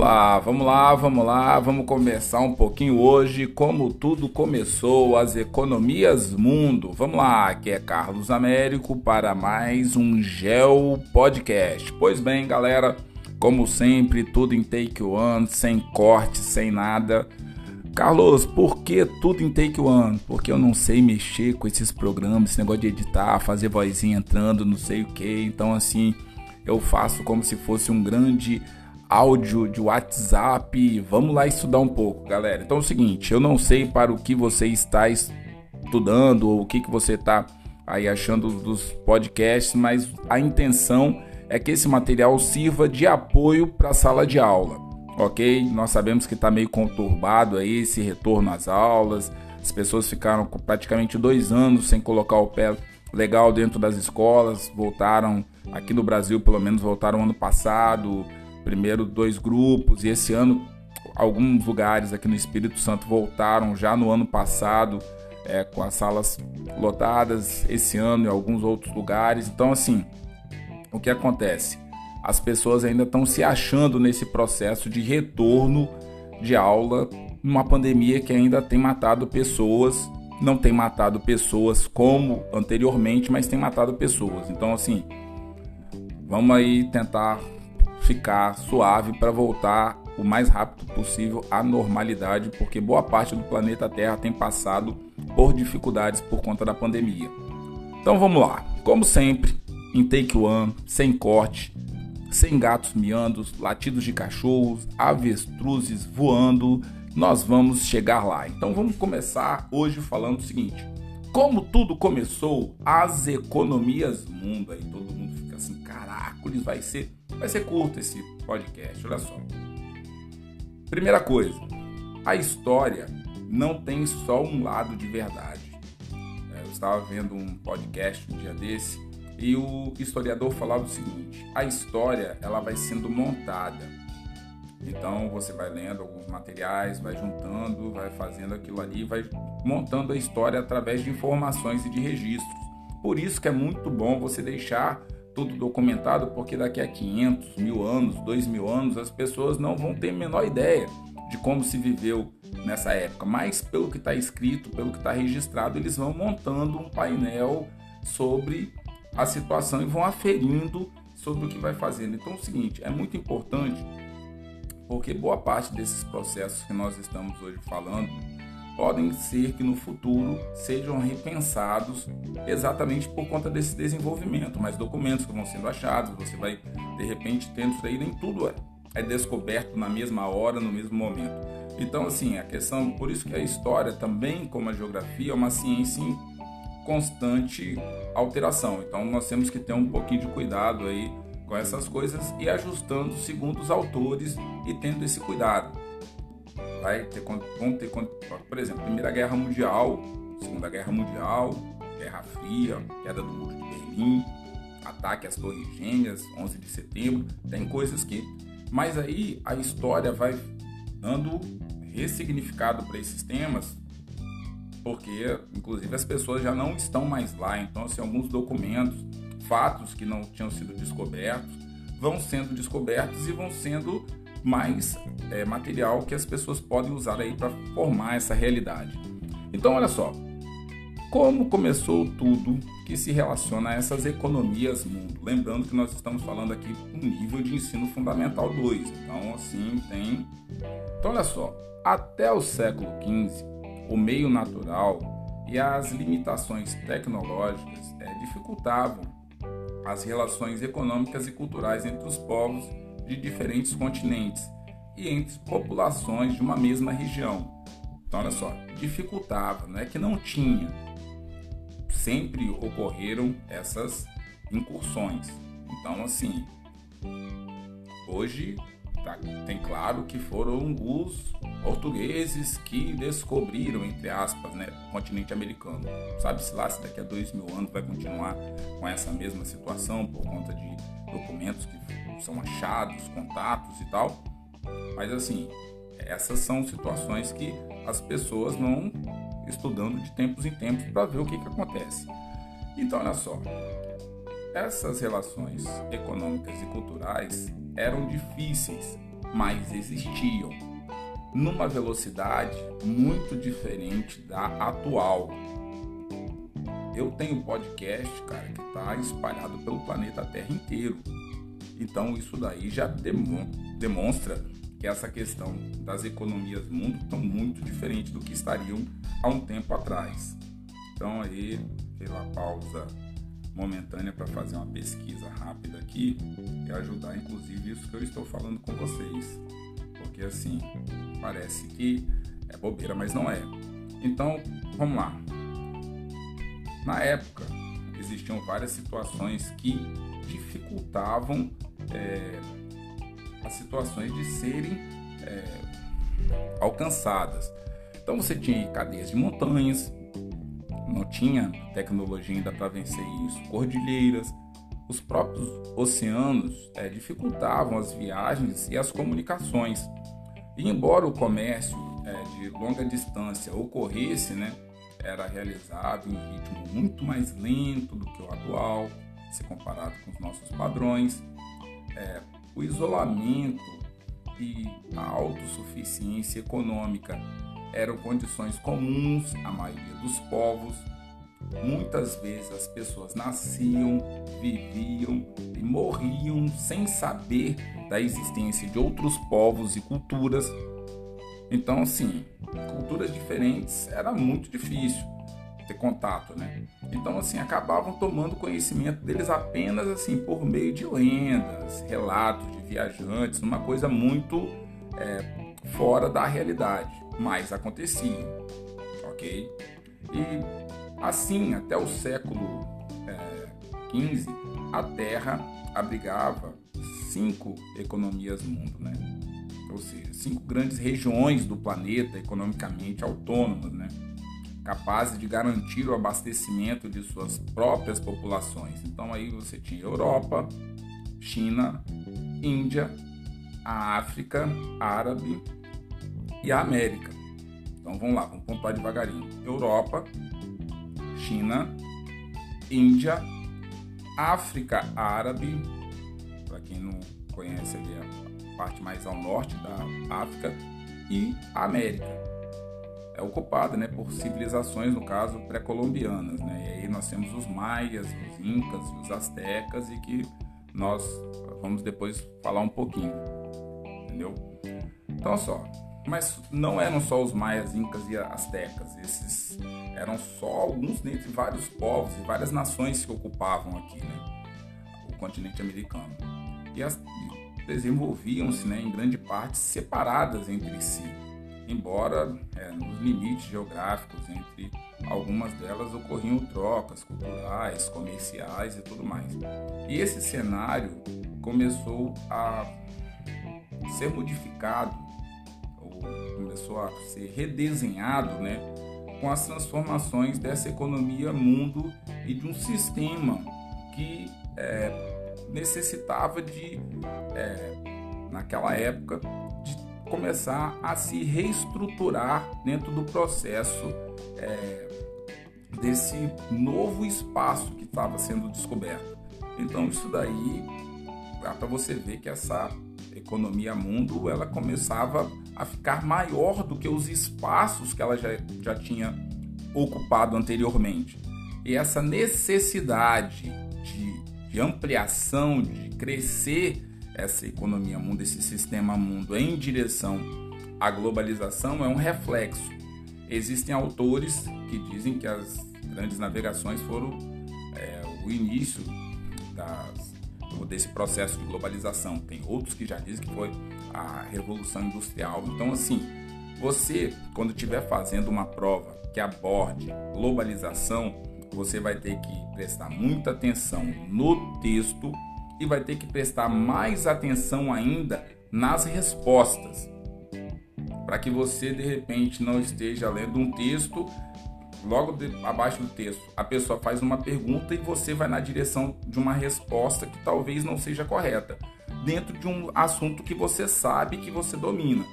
lá, vamos lá, vamos lá, vamos conversar um pouquinho hoje como tudo começou, as economias mundo. Vamos lá, aqui é Carlos Américo para mais um Gel Podcast. Pois bem, galera, como sempre, tudo em take one, sem corte, sem nada. Carlos, por que tudo em take one? Porque eu não sei mexer com esses programas, esse negócio de editar, fazer vozinha entrando, não sei o que. Então, assim, eu faço como se fosse um grande áudio de WhatsApp. Vamos lá estudar um pouco, galera. Então é o seguinte, eu não sei para o que você está estudando ou o que, que você está aí achando dos podcasts, mas a intenção é que esse material sirva de apoio para a sala de aula, ok? Nós sabemos que está meio conturbado aí esse retorno às aulas, as pessoas ficaram praticamente dois anos sem colocar o pé legal dentro das escolas, voltaram aqui no Brasil, pelo menos voltaram ano passado, primeiro dois grupos, e esse ano alguns lugares aqui no Espírito Santo voltaram já no ano passado é, com as salas lotadas, esse ano em alguns outros lugares. Então, assim, o que acontece? As pessoas ainda estão se achando nesse processo de retorno de aula numa pandemia que ainda tem matado pessoas, não tem matado pessoas como anteriormente, mas tem matado pessoas. Então, assim, vamos aí tentar ficar suave para voltar o mais rápido possível à normalidade, porque boa parte do planeta Terra tem passado por dificuldades por conta da pandemia. Então vamos lá, como sempre, em take one, sem corte, sem gatos miando, latidos de cachorros, avestruzes voando, nós vamos chegar lá. Então vamos começar hoje falando o seguinte: como tudo começou, as economias mundo aí, todo mundo fica assim, caracoles, vai ser Vai ser curto esse podcast, olha só. Primeira coisa, a história não tem só um lado de verdade. É, eu estava vendo um podcast um dia desse e o historiador falava o seguinte: a história ela vai sendo montada. Então você vai lendo alguns materiais, vai juntando, vai fazendo aquilo ali, vai montando a história através de informações e de registros. Por isso que é muito bom você deixar tudo documentado, porque daqui a 500 mil anos, 2 mil anos, as pessoas não vão ter a menor ideia de como se viveu nessa época. Mas pelo que está escrito, pelo que está registrado, eles vão montando um painel sobre a situação e vão aferindo sobre o que vai fazendo. Então é o seguinte, é muito importante porque boa parte desses processos que nós estamos hoje falando podem ser que no futuro sejam repensados exatamente por conta desse desenvolvimento. Mas documentos que vão sendo achados, você vai de repente tendo isso aí, nem tudo é, é descoberto na mesma hora, no mesmo momento. Então, assim, a questão, por isso que a história também, como a geografia, é uma ciência em constante alteração. Então, nós temos que ter um pouquinho de cuidado aí com essas coisas e ajustando segundo os autores e tendo esse cuidado vai ter, vão ter, por exemplo, Primeira Guerra Mundial, Segunda Guerra Mundial, Guerra Fria, queda do Muro de Berlim, ataque às Torres Gêmeas, 11 de setembro, tem coisas que. Mas aí a história vai dando ressignificado para esses temas, porque inclusive as pessoas já não estão mais lá, então assim, alguns documentos, fatos que não tinham sido descobertos, vão sendo descobertos e vão sendo mais é, material que as pessoas podem usar aí para formar essa realidade. Então, olha só, como começou tudo que se relaciona a essas economias mundo. Lembrando que nós estamos falando aqui no nível de ensino fundamental 2. Então, assim, tem. Então, olha só, até o século XV, o meio natural e as limitações tecnológicas é, dificultavam as relações econômicas e culturais entre os povos de diferentes continentes e entre populações de uma mesma região. Então, olha só, dificultava, não é que não tinha. Sempre ocorreram essas incursões. Então, assim, hoje tá, tem claro que foram os portugueses que descobriram, entre aspas, né, o continente americano. Sabe-se lá se daqui a dois mil anos vai continuar com essa mesma situação por conta de documentos que são achados, contatos e tal. Mas assim, essas são situações que as pessoas vão estudando de tempos em tempos para ver o que, que acontece. Então, olha só, essas relações econômicas e culturais eram difíceis mas existiam numa velocidade muito diferente da atual. Eu tenho podcast, cara, que está espalhado pelo planeta Terra inteiro. Então isso daí já demonstra que essa questão das economias do mundo estão muito diferentes do que estariam há um tempo atrás. Então aí, lá, pausa momentânea para fazer uma pesquisa rápida aqui e ajudar inclusive isso que eu estou falando com vocês. Porque assim, parece que é bobeira, mas não é. Então, vamos lá. Na época, existiam várias situações que dificultavam é, as situações de serem é, alcançadas. Então você tinha cadeias de montanhas, não tinha tecnologia ainda para vencer isso, cordilheiras, os próprios oceanos é, dificultavam as viagens e as comunicações. E embora o comércio é, de longa distância ocorresse, né, era realizado em um ritmo muito mais lento do que o atual, se comparado com os nossos padrões. É, o isolamento e a autossuficiência econômica eram condições comuns à maioria dos povos. Muitas vezes as pessoas nasciam, viviam e morriam sem saber da existência de outros povos e culturas. Então, assim, culturas diferentes era muito difícil ter contato, né? Então, assim, acabavam tomando conhecimento deles apenas assim por meio de lendas, relatos de viajantes, uma coisa muito é, fora da realidade mas acontecia, ok? E assim, até o século XV, é, a Terra abrigava cinco economias no mundo, né? Ou seja, cinco grandes regiões do planeta economicamente autônomas, né? Capazes de garantir o abastecimento de suas próprias populações. Então aí você tinha Europa, China, Índia, a África, Árabe e a América. Então vamos lá, vamos pontuar devagarinho. Europa, China, Índia, África Árabe, para quem não conhece ali a parte mais ao norte da África, e América. É ocupada né, por civilizações, no caso, pré-colombianas. Né? E aí nós temos os maias, os incas e os astecas, e que nós vamos depois falar um pouquinho. Entendeu? Então, só, mas não eram só os maias, incas e astecas. Esses eram só alguns dentre vários povos e várias nações que ocupavam aqui, né, o continente americano. E as desenvolviam-se, né, em grande parte separadas entre si, embora é, nos limites geográficos entre algumas delas ocorriam trocas culturais, comerciais e tudo mais. E esse cenário começou a ser modificado começou a ser redesenhado, né, com as transformações dessa economia mundo e de um sistema que é, necessitava de, é, naquela época, de começar a se reestruturar dentro do processo é, desse novo espaço que estava sendo descoberto. Então isso daí dá para você ver que essa economia mundo ela começava a ficar maior do que os espaços que ela já, já tinha ocupado anteriormente. E essa necessidade de, de ampliação, de crescer essa economia mundo, esse sistema mundo em direção à globalização é um reflexo. Existem autores que dizem que as grandes navegações foram é, o início das desse processo de globalização. Tem outros que já dizem que foi a revolução industrial. Então, assim, você, quando estiver fazendo uma prova que aborde globalização, você vai ter que prestar muita atenção no texto e vai ter que prestar mais atenção ainda nas respostas. Para que você de repente não esteja lendo um texto logo de, abaixo do texto, a pessoa faz uma pergunta e você vai na direção de uma resposta que talvez não seja correta, dentro de um assunto que você sabe que você domina.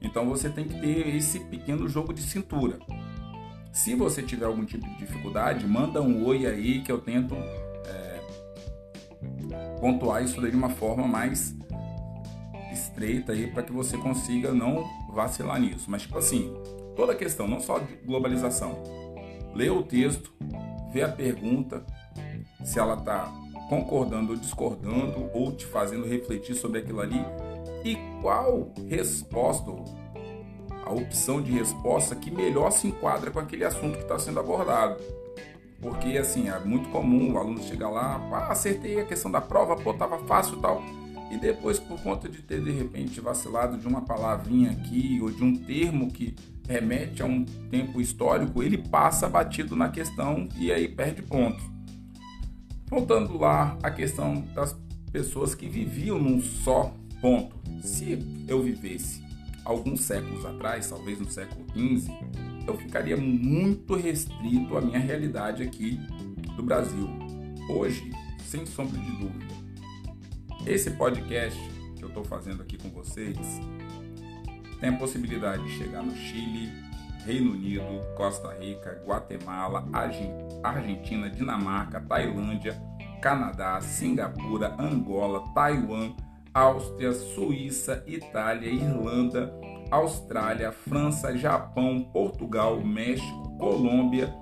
Então você tem que ter esse pequeno jogo de cintura. Se você tiver algum tipo de dificuldade, manda um oi aí que eu tento pontuar isso de uma forma mais estreita aí para que você consiga não vacilar nisso. Mas, tipo assim, toda a questão, não só de globalização. Lê o texto, vê a pergunta, se ela está concordando ou discordando, ou te fazendo refletir sobre aquilo ali, e qual resposta, a opção de resposta que melhor se enquadra com aquele assunto que está sendo abordado. Porque, assim, é muito comum o aluno chegar lá, ah, acertei a questão da prova, pô, tava fácil e tal. E depois, por conta de ter, de repente, vacilado de uma palavrinha aqui ou de um termo que remete a um tempo histórico, ele passa batido na questão e aí perde pontos. Voltando lá à questão das pessoas que viviam num só ponto. Se eu vivesse alguns séculos atrás, talvez no século XV, eu ficaria muito restrito à minha realidade aqui do Brasil. Hoje, sem sombra de dúvida, esse podcast que eu estou fazendo aqui com vocês tem a possibilidade de chegar no Chile, Reino Unido, Costa Rica, Guatemala, Argentina, Dinamarca, Tailândia, Canadá, Singapura, Angola, Taiwan, Áustria, Suíça, Itália, Irlanda, Austrália, França, Japão, Portugal, México, Colômbia,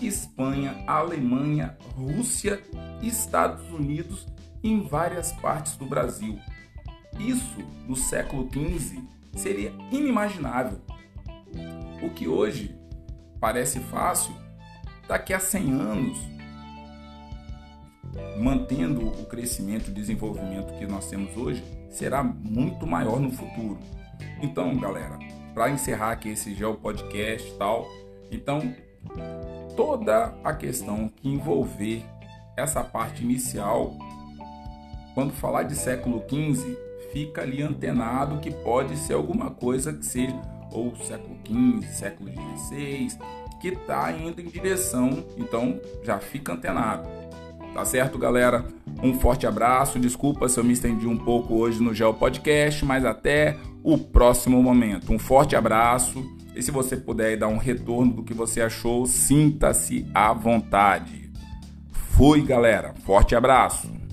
Espanha, Alemanha, Rússia, Estados Unidos e em várias partes do Brasil. Isso, no século XV, seria inimaginável. O que hoje parece fácil, daqui a 100 anos, mantendo o crescimento e desenvolvimento que nós temos hoje, será muito maior no futuro. Então, galera, para encerrar aqui esse Geo Podcast e tal, então toda a questão que envolver essa parte inicial, quando falar de século XV, fica ali antenado que pode ser alguma coisa que seja ou século XV, século XVI, que está indo em direção, então já fica antenado. Tá certo, galera? Um forte abraço. Desculpa se eu me estendi um pouco hoje no Geo Podcast, mas até o próximo momento. Um forte abraço. E se você puder dar um retorno do que você achou, sinta-se à vontade. Fui, galera. Forte abraço.